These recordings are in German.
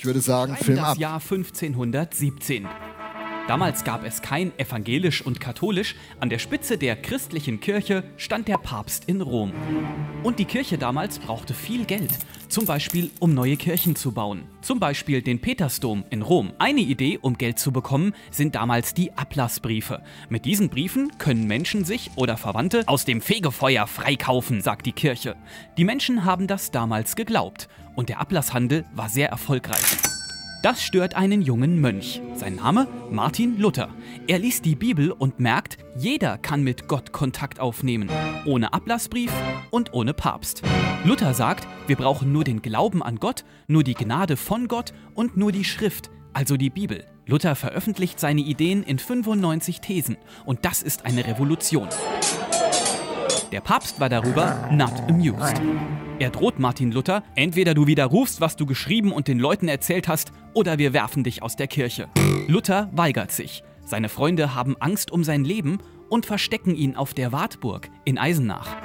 Ich würde sagen, Film das ab. Jahr 1517. Damals gab es kein evangelisch und katholisch. An der Spitze der christlichen Kirche stand der Papst in Rom. Und die Kirche damals brauchte viel Geld. Zum Beispiel, um neue Kirchen zu bauen. Zum Beispiel den Petersdom in Rom. Eine Idee, um Geld zu bekommen, sind damals die Ablassbriefe. Mit diesen Briefen können Menschen sich oder Verwandte aus dem Fegefeuer freikaufen, sagt die Kirche. Die Menschen haben das damals geglaubt. Und der Ablasshandel war sehr erfolgreich. Das stört einen jungen Mönch. Sein Name? Martin Luther. Er liest die Bibel und merkt, jeder kann mit Gott Kontakt aufnehmen. Ohne Ablassbrief und ohne Papst. Luther sagt, wir brauchen nur den Glauben an Gott, nur die Gnade von Gott und nur die Schrift, also die Bibel. Luther veröffentlicht seine Ideen in 95 Thesen und das ist eine Revolution. Der Papst war darüber not amused. Er droht Martin Luther, entweder du widerrufst, was du geschrieben und den Leuten erzählt hast, oder wir werfen dich aus der Kirche. Luther weigert sich. Seine Freunde haben Angst um sein Leben und verstecken ihn auf der Wartburg in Eisenach.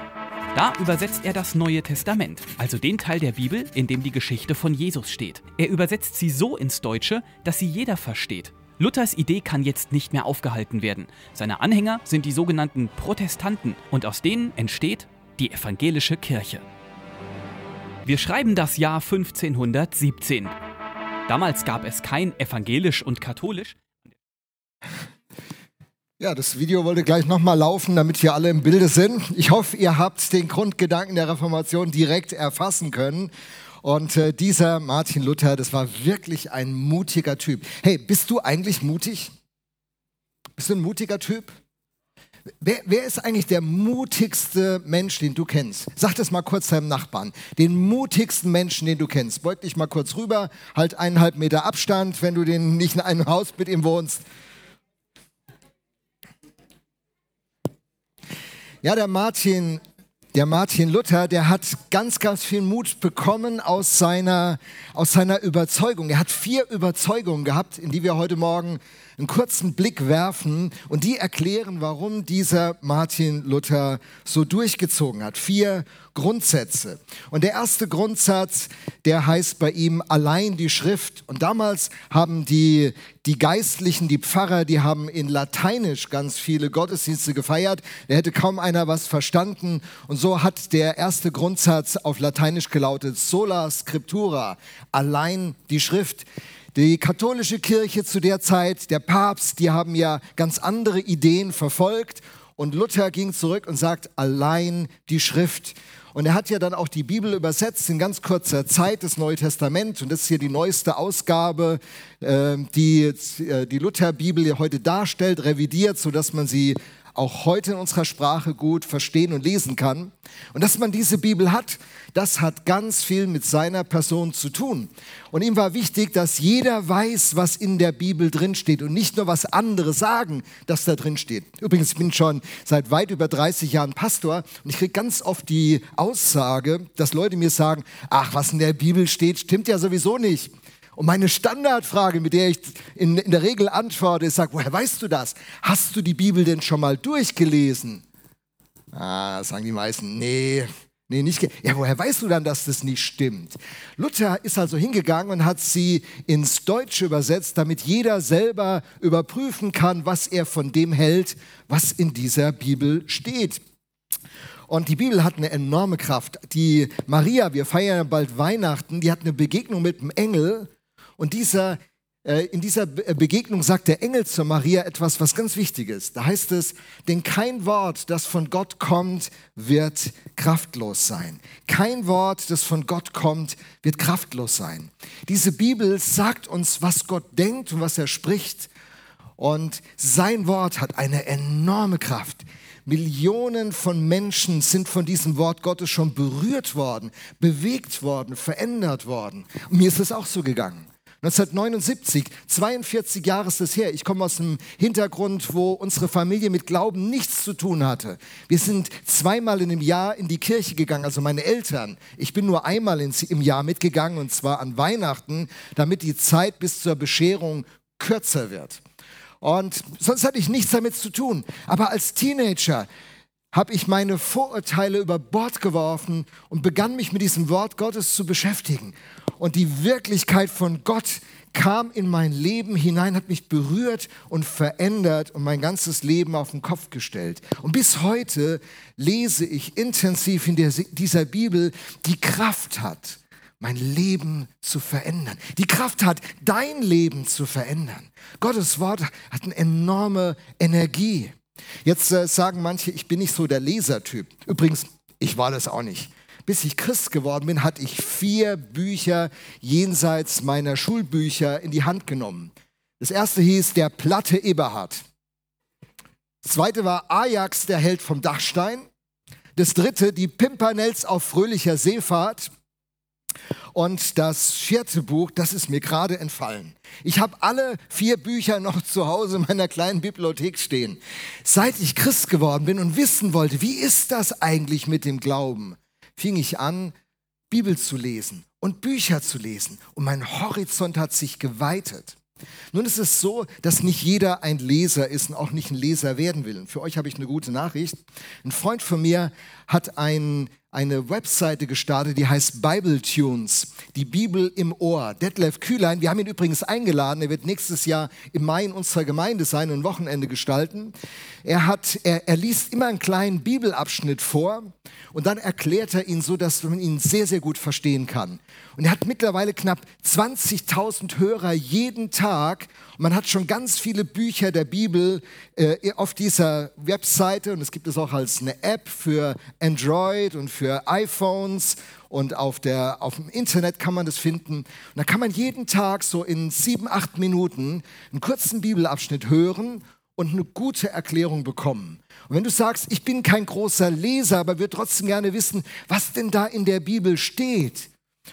Da übersetzt er das Neue Testament, also den Teil der Bibel, in dem die Geschichte von Jesus steht. Er übersetzt sie so ins Deutsche, dass sie jeder versteht. Luthers Idee kann jetzt nicht mehr aufgehalten werden. Seine Anhänger sind die sogenannten Protestanten und aus denen entsteht die evangelische Kirche. Wir schreiben das Jahr 1517. Damals gab es kein evangelisch und katholisch. Ja, das Video wollte gleich nochmal laufen, damit wir alle im Bilde sind. Ich hoffe, ihr habt den Grundgedanken der Reformation direkt erfassen können. Und äh, dieser Martin Luther, das war wirklich ein mutiger Typ. Hey, bist du eigentlich mutig? Bist du ein mutiger Typ? Wer, wer ist eigentlich der mutigste Mensch, den du kennst? Sag das mal kurz deinem Nachbarn. Den mutigsten Menschen, den du kennst. Beug dich mal kurz rüber, halt eineinhalb Meter Abstand, wenn du den nicht in einem Haus mit ihm wohnst. Ja, der Martin, der Martin Luther, der hat ganz, ganz viel Mut bekommen aus seiner, aus seiner Überzeugung. Er hat vier Überzeugungen gehabt, in die wir heute Morgen einen kurzen Blick werfen und die erklären, warum dieser Martin Luther so durchgezogen hat. Vier Grundsätze. Und der erste Grundsatz, der heißt bei ihm allein die Schrift. Und damals haben die, die Geistlichen, die Pfarrer, die haben in Lateinisch ganz viele Gottesdienste gefeiert. Da hätte kaum einer was verstanden. Und so hat der erste Grundsatz auf Lateinisch gelautet, sola scriptura, allein die Schrift. Die katholische Kirche zu der Zeit, der Papst, die haben ja ganz andere Ideen verfolgt. Und Luther ging zurück und sagt, allein die Schrift. Und er hat ja dann auch die Bibel übersetzt in ganz kurzer Zeit, das Neue Testament. Und das ist hier die neueste Ausgabe, äh, die äh, die Lutherbibel heute darstellt, revidiert, sodass man sie auch heute in unserer Sprache gut verstehen und lesen kann. Und dass man diese Bibel hat, das hat ganz viel mit seiner Person zu tun. Und ihm war wichtig, dass jeder weiß, was in der Bibel drinsteht und nicht nur, was andere sagen, dass da drin steht. Übrigens, ich bin schon seit weit über 30 Jahren Pastor und ich kriege ganz oft die Aussage, dass Leute mir sagen, ach, was in der Bibel steht, stimmt ja sowieso nicht. Und meine Standardfrage, mit der ich in, in der Regel antworte, ist, sag, woher weißt du das? Hast du die Bibel denn schon mal durchgelesen? Ah, sagen die meisten, nee, nee, nicht. Ja, woher weißt du dann, dass das nicht stimmt? Luther ist also hingegangen und hat sie ins Deutsche übersetzt, damit jeder selber überprüfen kann, was er von dem hält, was in dieser Bibel steht. Und die Bibel hat eine enorme Kraft. Die Maria, wir feiern bald Weihnachten, die hat eine Begegnung mit dem Engel und dieser, äh, in dieser Begegnung sagt der Engel zur Maria etwas, was ganz wichtig ist. Da heißt es, denn kein Wort, das von Gott kommt, wird kraftlos sein. Kein Wort, das von Gott kommt, wird kraftlos sein. Diese Bibel sagt uns, was Gott denkt und was er spricht. Und sein Wort hat eine enorme Kraft. Millionen von Menschen sind von diesem Wort Gottes schon berührt worden, bewegt worden, verändert worden. Und mir ist es auch so gegangen. 1979, 42 Jahre ist es her. Ich komme aus einem Hintergrund, wo unsere Familie mit Glauben nichts zu tun hatte. Wir sind zweimal in einem Jahr in die Kirche gegangen, also meine Eltern. Ich bin nur einmal im Jahr mitgegangen und zwar an Weihnachten, damit die Zeit bis zur Bescherung kürzer wird. Und sonst hatte ich nichts damit zu tun. Aber als Teenager habe ich meine Vorurteile über Bord geworfen und begann mich mit diesem Wort Gottes zu beschäftigen. Und die Wirklichkeit von Gott kam in mein Leben hinein, hat mich berührt und verändert und mein ganzes Leben auf den Kopf gestellt. Und bis heute lese ich intensiv in der, dieser Bibel, die Kraft hat, mein Leben zu verändern. Die Kraft hat, dein Leben zu verändern. Gottes Wort hat eine enorme Energie. Jetzt äh, sagen manche, ich bin nicht so der Lesertyp. Übrigens, ich war das auch nicht. Bis ich Christ geworden bin, hatte ich vier Bücher jenseits meiner Schulbücher in die Hand genommen. Das erste hieß Der Platte Eberhard. Das zweite war Ajax, der Held vom Dachstein. Das dritte, die Pimpernels auf fröhlicher Seefahrt. Und das vierte Buch, das ist mir gerade entfallen. Ich habe alle vier Bücher noch zu Hause in meiner kleinen Bibliothek stehen. Seit ich Christ geworden bin und wissen wollte, wie ist das eigentlich mit dem Glauben, fing ich an, Bibel zu lesen und Bücher zu lesen. Und mein Horizont hat sich geweitet. Nun ist es so, dass nicht jeder ein Leser ist und auch nicht ein Leser werden will. Und für euch habe ich eine gute Nachricht. Ein Freund von mir hat ein eine Webseite gestartet, die heißt Bible Tunes, die Bibel im Ohr. Detlef Kühlein, wir haben ihn übrigens eingeladen, er wird nächstes Jahr im Mai in unserer Gemeinde sein und ein Wochenende gestalten. Er, hat, er, er liest immer einen kleinen Bibelabschnitt vor und dann erklärt er ihn so, dass man ihn sehr, sehr gut verstehen kann. Und er hat mittlerweile knapp 20.000 Hörer jeden Tag. Und man hat schon ganz viele Bücher der Bibel äh, auf dieser Webseite und es gibt es auch als eine App für Android und für iPhones und auf, der, auf dem Internet kann man das finden. Und da kann man jeden Tag so in sieben, acht Minuten einen kurzen Bibelabschnitt hören und eine gute Erklärung bekommen. Und wenn du sagst, ich bin kein großer Leser, aber würde trotzdem gerne wissen, was denn da in der Bibel steht,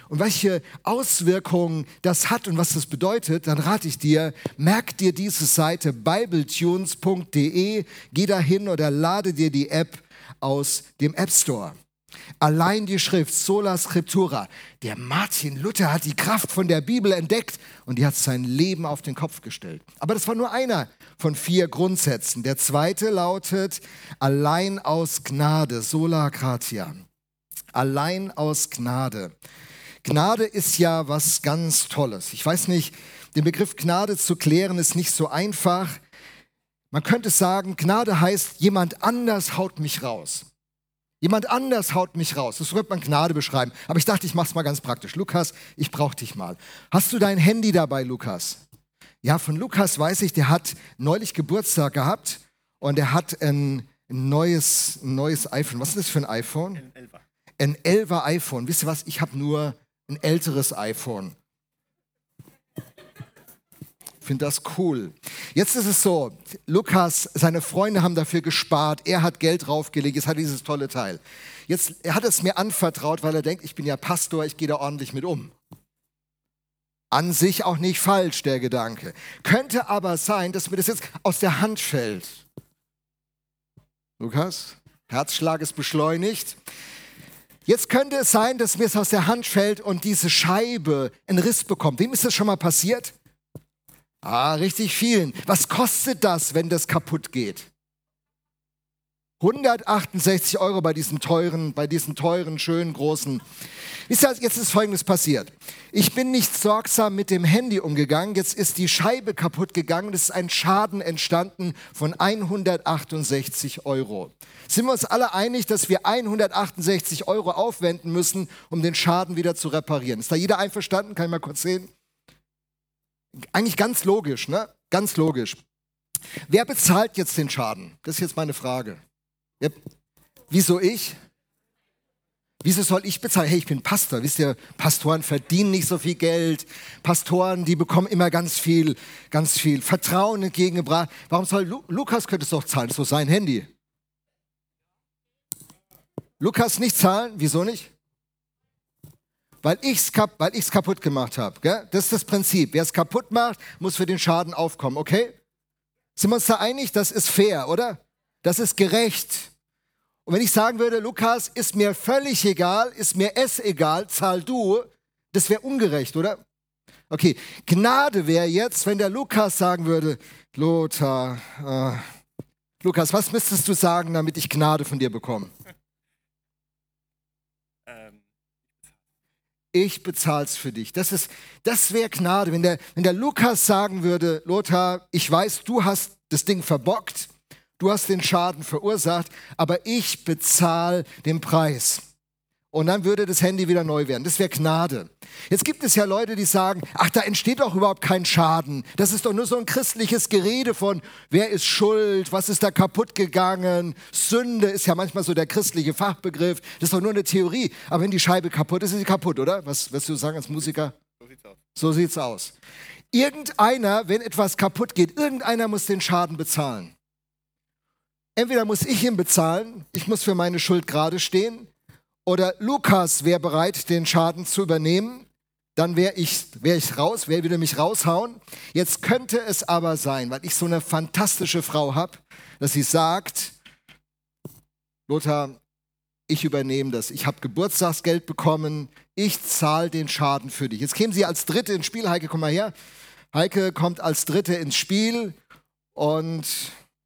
und welche Auswirkungen das hat und was das bedeutet, dann rate ich dir, merk dir diese Seite bibletunes.de, geh dahin oder lade dir die App aus dem App Store. Allein die Schrift Sola Scriptura. Der Martin Luther hat die Kraft von der Bibel entdeckt und die hat sein Leben auf den Kopf gestellt. Aber das war nur einer von vier Grundsätzen. Der zweite lautet allein aus Gnade, sola gratia. Allein aus Gnade. Gnade ist ja was ganz Tolles. Ich weiß nicht, den Begriff Gnade zu klären ist nicht so einfach. Man könnte sagen, Gnade heißt, jemand anders haut mich raus. Jemand anders haut mich raus. Das wird man Gnade beschreiben. Aber ich dachte, ich mache es mal ganz praktisch. Lukas, ich brauche dich mal. Hast du dein Handy dabei, Lukas? Ja, von Lukas weiß ich, der hat neulich Geburtstag gehabt und er hat ein neues, neues iPhone. Was ist das für ein iPhone? Ein 11er. Ein 11er iPhone. Wisst ihr was? Ich habe nur ein älteres iPhone. Finde das cool. Jetzt ist es so, Lukas, seine Freunde haben dafür gespart, er hat Geld draufgelegt, jetzt hat dieses tolle Teil. Jetzt, er hat es mir anvertraut, weil er denkt, ich bin ja Pastor, ich gehe da ordentlich mit um. An sich auch nicht falsch, der Gedanke. Könnte aber sein, dass mir das jetzt aus der Hand fällt. Lukas, Herzschlag ist beschleunigt. Jetzt könnte es sein, dass mir es aus der Hand fällt und diese Scheibe einen Riss bekommt. Wem ist das schon mal passiert? Ah, richtig vielen. Was kostet das, wenn das kaputt geht? 168 Euro bei diesen teuren, bei diesen teuren, schönen, großen. Jetzt ist Folgendes passiert. Ich bin nicht sorgsam mit dem Handy umgegangen. Jetzt ist die Scheibe kaputt gegangen. Es ist ein Schaden entstanden von 168 Euro. Sind wir uns alle einig, dass wir 168 Euro aufwenden müssen, um den Schaden wieder zu reparieren? Ist da jeder einverstanden? Kann ich mal kurz sehen? Eigentlich ganz logisch, ne? Ganz logisch. Wer bezahlt jetzt den Schaden? Das ist jetzt meine Frage. Ja, wieso ich? Wieso soll ich bezahlen? Hey, ich bin Pastor. Wisst ihr, Pastoren verdienen nicht so viel Geld. Pastoren, die bekommen immer ganz viel, ganz viel Vertrauen entgegengebracht. Warum soll Lu Lukas könnte es doch zahlen? Doch sein Handy. Lukas nicht zahlen? Wieso nicht? Weil ich es kap kaputt gemacht habe. Das ist das Prinzip. Wer es kaputt macht, muss für den Schaden aufkommen, okay? Sind wir uns da einig? Das ist fair, oder? Das ist gerecht. Und wenn ich sagen würde, Lukas, ist mir völlig egal, ist mir es egal, zahl du, das wäre ungerecht, oder? Okay, Gnade wäre jetzt, wenn der Lukas sagen würde, Lothar, äh, Lukas, was müsstest du sagen, damit ich Gnade von dir bekomme? Ich bezahle es für dich. Das, das wäre Gnade. Wenn der, wenn der Lukas sagen würde, Lothar, ich weiß, du hast das Ding verbockt, du hast den Schaden verursacht, aber ich bezahle den Preis und dann würde das Handy wieder neu werden. Das wäre Gnade. Jetzt gibt es ja Leute, die sagen, ach, da entsteht doch überhaupt kein Schaden. Das ist doch nur so ein christliches Gerede von, wer ist schuld, was ist da kaputt gegangen. Sünde ist ja manchmal so der christliche Fachbegriff. Das ist doch nur eine Theorie. Aber wenn die Scheibe kaputt ist, ist sie kaputt, oder? Was wirst du sagen als Musiker? So sieht's aus. So sieht's aus. Irgendeiner, wenn etwas kaputt geht, irgendeiner muss den Schaden bezahlen. Entweder muss ich ihn bezahlen, ich muss für meine Schuld gerade stehen, oder Lukas wäre bereit, den Schaden zu übernehmen, dann wäre ich, wär ich raus, wer würde mich raushauen. Jetzt könnte es aber sein, weil ich so eine fantastische Frau habe, dass sie sagt, Lothar, ich übernehme das. Ich habe Geburtstagsgeld bekommen, ich zahle den Schaden für dich. Jetzt kämen sie als Dritte ins Spiel. Heike, komm mal her. Heike kommt als Dritte ins Spiel und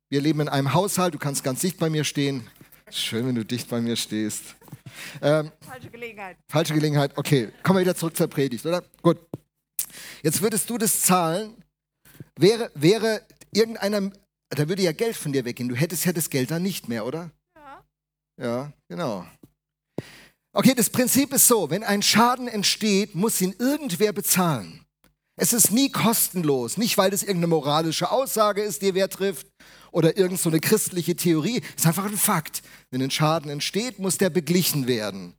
wir leben in einem Haushalt. Du kannst ganz dicht bei mir stehen. Schön, wenn du dicht bei mir stehst. Ähm, falsche Gelegenheit. Falsche Gelegenheit, okay. Kommen wir wieder zurück zur Predigt, oder? Gut. Jetzt würdest du das zahlen, wäre, wäre irgendeiner, da würde ja Geld von dir weggehen. Du hättest ja das Geld dann nicht mehr, oder? Ja. Ja, genau. Okay, das Prinzip ist so, wenn ein Schaden entsteht, muss ihn irgendwer bezahlen. Es ist nie kostenlos, nicht weil es irgendeine moralische Aussage ist, die wer trifft, oder irgend so eine christliche Theorie. Es ist einfach ein Fakt. Wenn ein Schaden entsteht, muss der beglichen werden.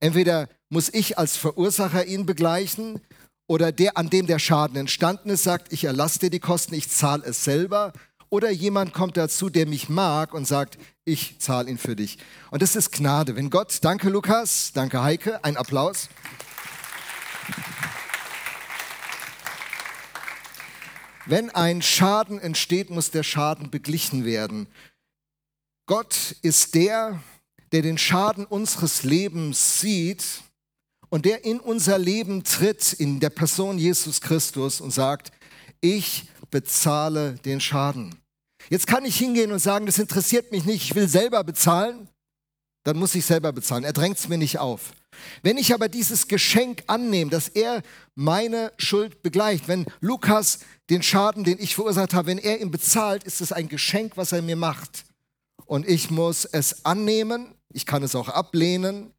Entweder muss ich als Verursacher ihn begleichen oder der, an dem der Schaden entstanden ist, sagt, ich erlasse dir die Kosten, ich zahle es selber. Oder jemand kommt dazu, der mich mag und sagt, ich zahle ihn für dich. Und das ist Gnade. Wenn Gott, danke Lukas, danke Heike, ein Applaus. Wenn ein Schaden entsteht, muss der Schaden beglichen werden. Gott ist der, der den Schaden unseres Lebens sieht und der in unser Leben tritt, in der Person Jesus Christus und sagt, ich bezahle den Schaden. Jetzt kann ich hingehen und sagen, das interessiert mich nicht, ich will selber bezahlen, dann muss ich selber bezahlen. Er drängt es mir nicht auf. Wenn ich aber dieses Geschenk annehme, dass er meine Schuld begleicht, wenn Lukas den Schaden, den ich verursacht habe, wenn er ihn bezahlt, ist es ein Geschenk, was er mir macht. Und ich muss es annehmen, ich kann es auch ablehnen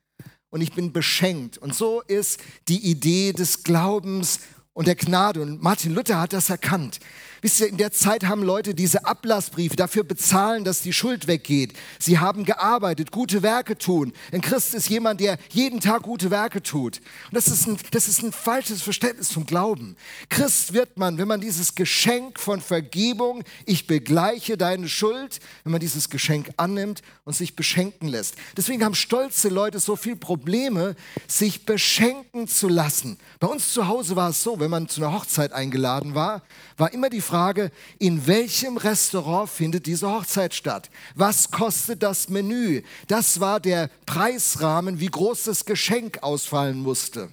und ich bin beschenkt. Und so ist die Idee des Glaubens und der Gnade. Und Martin Luther hat das erkannt. Wisst ihr, in der Zeit haben Leute diese Ablassbriefe dafür bezahlen, dass die Schuld weggeht. Sie haben gearbeitet, gute Werke tun. Ein Christ ist jemand, der jeden Tag gute Werke tut. Und das ist ein, das ist ein falsches Verständnis zum Glauben. Christ wird man, wenn man dieses Geschenk von Vergebung, ich begleiche deine Schuld, wenn man dieses Geschenk annimmt und sich beschenken lässt. Deswegen haben stolze Leute so viel Probleme, sich beschenken zu lassen. Bei uns zu Hause war es so, wenn man zu einer Hochzeit eingeladen war, war immer die Frage, in welchem Restaurant findet diese Hochzeit statt? Was kostet das Menü? Das war der Preisrahmen, wie groß das Geschenk ausfallen musste.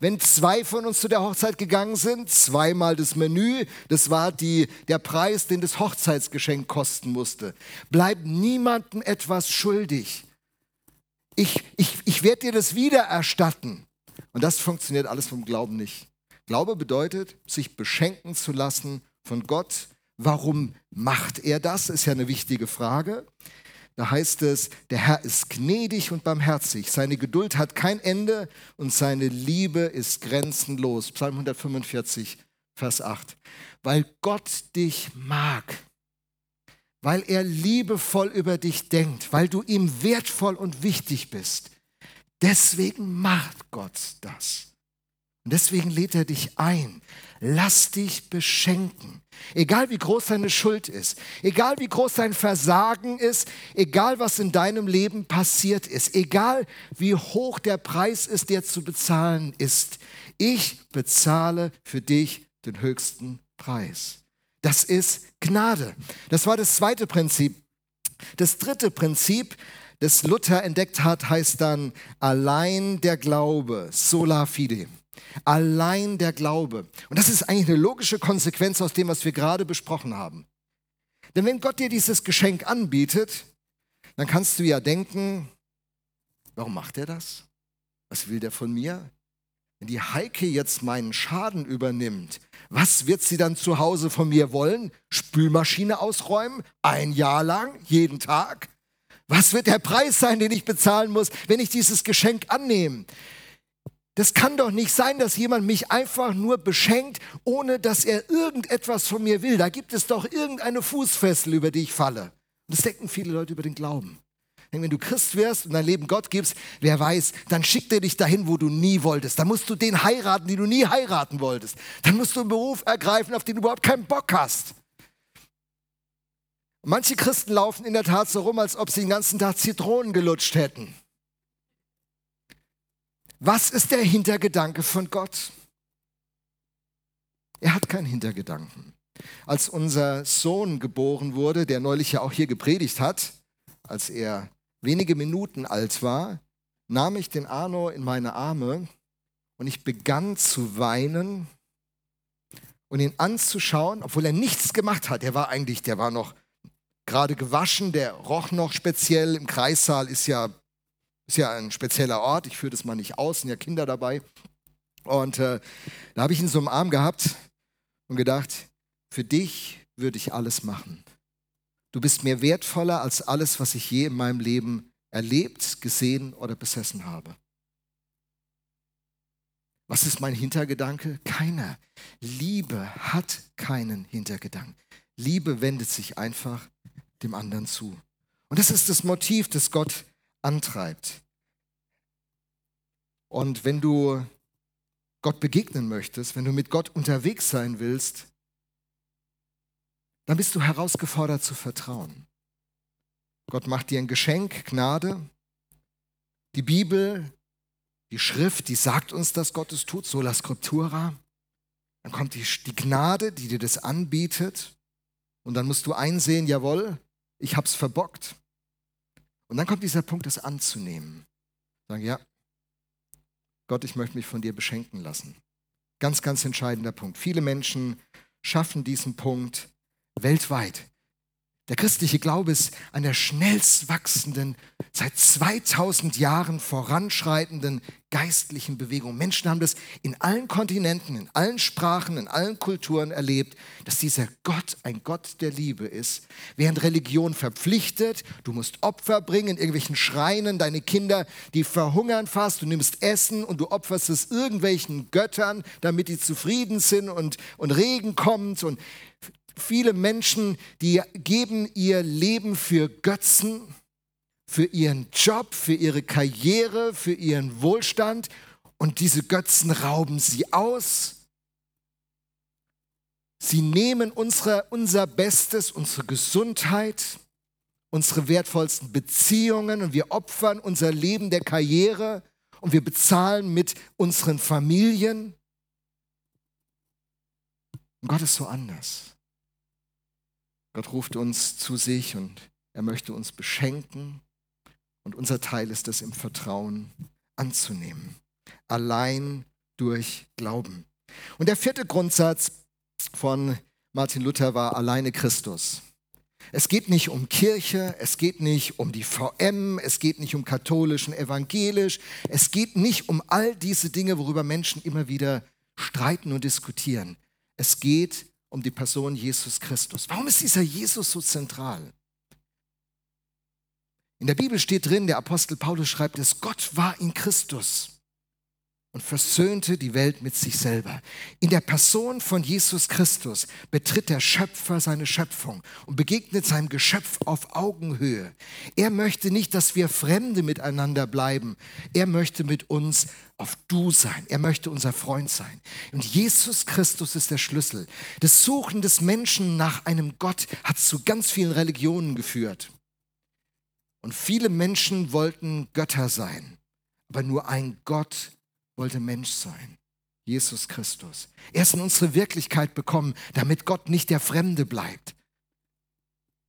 Wenn zwei von uns zu der Hochzeit gegangen sind, zweimal das Menü, das war die, der Preis, den das Hochzeitsgeschenk kosten musste. Bleibt niemandem etwas schuldig. Ich, ich, ich werde dir das wieder erstatten. Und das funktioniert alles vom Glauben nicht. Glaube bedeutet, sich beschenken zu lassen von Gott. Warum macht er das? Ist ja eine wichtige Frage. Da heißt es, der Herr ist gnädig und barmherzig. Seine Geduld hat kein Ende und seine Liebe ist grenzenlos. Psalm 145, Vers 8. Weil Gott dich mag, weil er liebevoll über dich denkt, weil du ihm wertvoll und wichtig bist. Deswegen macht Gott das. Und deswegen lädt er dich ein. Lass dich beschenken. Egal wie groß deine Schuld ist, egal wie groß dein Versagen ist, egal was in deinem Leben passiert ist, egal wie hoch der Preis ist, der zu bezahlen ist. Ich bezahle für dich den höchsten Preis. Das ist Gnade. Das war das zweite Prinzip. Das dritte Prinzip, das Luther entdeckt hat, heißt dann allein der Glaube, sola fide. Allein der Glaube. Und das ist eigentlich eine logische Konsequenz aus dem, was wir gerade besprochen haben. Denn wenn Gott dir dieses Geschenk anbietet, dann kannst du ja denken, warum macht er das? Was will der von mir? Wenn die Heike jetzt meinen Schaden übernimmt, was wird sie dann zu Hause von mir wollen? Spülmaschine ausräumen? Ein Jahr lang? Jeden Tag? Was wird der Preis sein, den ich bezahlen muss, wenn ich dieses Geschenk annehme? Das kann doch nicht sein, dass jemand mich einfach nur beschenkt, ohne dass er irgendetwas von mir will. Da gibt es doch irgendeine Fußfessel, über die ich falle. Und das denken viele Leute über den Glauben. Wenn du Christ wirst und dein Leben Gott gibst, wer weiß, dann schickt er dich dahin, wo du nie wolltest. Dann musst du den heiraten, den du nie heiraten wolltest. Dann musst du einen Beruf ergreifen, auf den du überhaupt keinen Bock hast. Manche Christen laufen in der Tat so rum, als ob sie den ganzen Tag Zitronen gelutscht hätten. Was ist der Hintergedanke von Gott? Er hat keinen Hintergedanken. Als unser Sohn geboren wurde, der neulich ja auch hier gepredigt hat, als er wenige Minuten alt war, nahm ich den Arno in meine Arme und ich begann zu weinen und ihn anzuschauen, obwohl er nichts gemacht hat. Er war eigentlich, der war noch gerade gewaschen, der roch noch speziell. Im Kreissaal ist ja ist ja ein spezieller Ort, ich führe das mal nicht aus, sind ja Kinder dabei. Und äh, da habe ich ihn so im Arm gehabt und gedacht, für dich würde ich alles machen. Du bist mir wertvoller als alles, was ich je in meinem Leben erlebt, gesehen oder besessen habe. Was ist mein Hintergedanke? Keiner. Liebe hat keinen Hintergedanken. Liebe wendet sich einfach dem anderen zu. Und das ist das Motiv, das Gott antreibt. Und wenn du Gott begegnen möchtest, wenn du mit Gott unterwegs sein willst, dann bist du herausgefordert zu vertrauen. Gott macht dir ein Geschenk, Gnade. Die Bibel, die Schrift, die sagt uns, dass Gott es tut, sola scriptura. Dann kommt die, die Gnade, die dir das anbietet. Und dann musst du einsehen, jawohl, ich hab's verbockt. Und dann kommt dieser Punkt, das anzunehmen. Sagen, ja, Gott, ich möchte mich von dir beschenken lassen. Ganz, ganz entscheidender Punkt. Viele Menschen schaffen diesen Punkt weltweit. Der christliche Glaube ist an der schnellst wachsenden, seit 2000 Jahren voranschreitenden geistlichen Bewegung. Menschen haben das in allen Kontinenten, in allen Sprachen, in allen Kulturen erlebt, dass dieser Gott ein Gott der Liebe ist. Während Religion verpflichtet, du musst Opfer bringen in irgendwelchen Schreinen, deine Kinder, die verhungern fast, du nimmst Essen und du opferst es irgendwelchen Göttern, damit die zufrieden sind und, und Regen kommt und viele Menschen, die geben ihr Leben für Götzen, für ihren Job, für ihre Karriere, für ihren Wohlstand und diese Götzen rauben sie aus. Sie nehmen unsere, unser Bestes, unsere Gesundheit, unsere wertvollsten Beziehungen und wir opfern unser Leben der Karriere und wir bezahlen mit unseren Familien. Und Gott ist so anders. Gott ruft uns zu sich und er möchte uns beschenken. Und unser Teil ist es, im Vertrauen anzunehmen. Allein durch Glauben. Und der vierte Grundsatz von Martin Luther war alleine Christus. Es geht nicht um Kirche, es geht nicht um die VM, es geht nicht um katholisch und evangelisch, es geht nicht um all diese Dinge, worüber Menschen immer wieder streiten und diskutieren. Es geht um die Person Jesus Christus. Warum ist dieser Jesus so zentral? In der Bibel steht drin, der Apostel Paulus schreibt es, Gott war in Christus und versöhnte die Welt mit sich selber. In der Person von Jesus Christus betritt der Schöpfer seine Schöpfung und begegnet seinem Geschöpf auf Augenhöhe. Er möchte nicht, dass wir Fremde miteinander bleiben. Er möchte mit uns auf Du sein. Er möchte unser Freund sein. Und Jesus Christus ist der Schlüssel. Das Suchen des Menschen nach einem Gott hat zu ganz vielen Religionen geführt. Und viele Menschen wollten Götter sein. Aber nur ein Gott wollte Mensch sein. Jesus Christus. Er ist in unsere Wirklichkeit bekommen, damit Gott nicht der Fremde bleibt,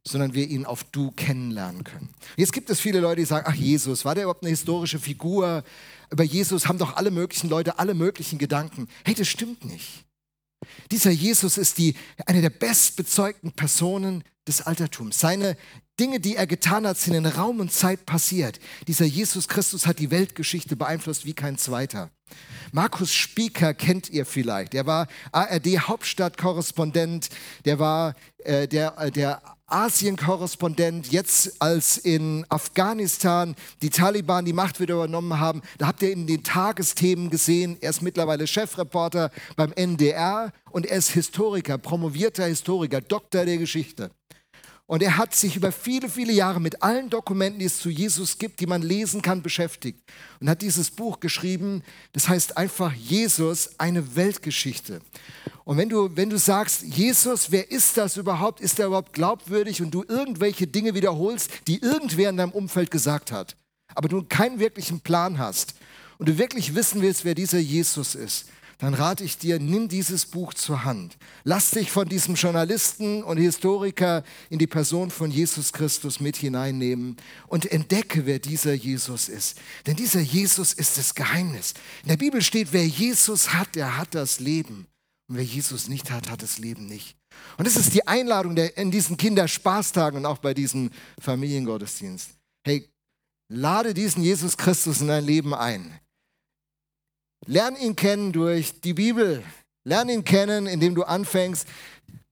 sondern wir ihn auf Du kennenlernen können. Jetzt gibt es viele Leute, die sagen, ach Jesus, war der überhaupt eine historische Figur? Über Jesus haben doch alle möglichen Leute alle möglichen Gedanken. Hey, das stimmt nicht. Dieser Jesus ist die, eine der bestbezeugten Personen des Altertums. Seine Dinge, die er getan hat, sind in Raum und Zeit passiert. Dieser Jesus Christus hat die Weltgeschichte beeinflusst wie kein zweiter. Markus Spieker kennt ihr vielleicht. Er war ARD-Hauptstadtkorrespondent, der war äh, der, äh, der Asien-Korrespondent, jetzt als in Afghanistan die Taliban die Macht wieder übernommen haben, da habt ihr in den Tagesthemen gesehen, er ist mittlerweile Chefreporter beim NDR und er ist Historiker, promovierter Historiker, Doktor der Geschichte. Und er hat sich über viele, viele Jahre mit allen Dokumenten, die es zu Jesus gibt, die man lesen kann, beschäftigt. Und hat dieses Buch geschrieben, das heißt einfach Jesus, eine Weltgeschichte. Und wenn du, wenn du sagst, Jesus, wer ist das überhaupt? Ist er überhaupt glaubwürdig? Und du irgendwelche Dinge wiederholst, die irgendwer in deinem Umfeld gesagt hat, aber du keinen wirklichen Plan hast und du wirklich wissen willst, wer dieser Jesus ist, dann rate ich dir, nimm dieses Buch zur Hand. Lass dich von diesem Journalisten und Historiker in die Person von Jesus Christus mit hineinnehmen und entdecke, wer dieser Jesus ist. Denn dieser Jesus ist das Geheimnis. In der Bibel steht, wer Jesus hat, der hat das Leben. Und wer Jesus nicht hat, hat das Leben nicht. Und das ist die Einladung der, in diesen Kinderspaßtagen und auch bei diesem Familiengottesdienst. Hey, lade diesen Jesus Christus in dein Leben ein. Lern ihn kennen durch die Bibel. Lern ihn kennen, indem du anfängst,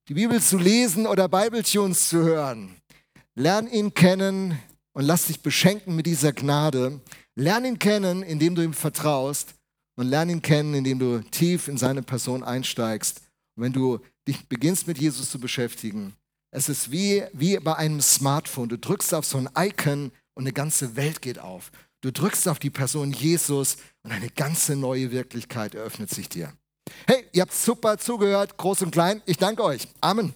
die Bibel zu lesen oder Bibletunes zu hören. Lern ihn kennen und lass dich beschenken mit dieser Gnade. Lern ihn kennen, indem du ihm vertraust und lern ihn kennen, indem du tief in seine Person einsteigst. Und wenn du dich beginnst mit Jesus zu beschäftigen, es ist wie, wie bei einem Smartphone. Du drückst auf so ein Icon und eine ganze Welt geht auf. Du drückst auf die Person Jesus und eine ganze neue Wirklichkeit eröffnet sich dir. Hey, ihr habt super zugehört, groß und klein. Ich danke euch. Amen.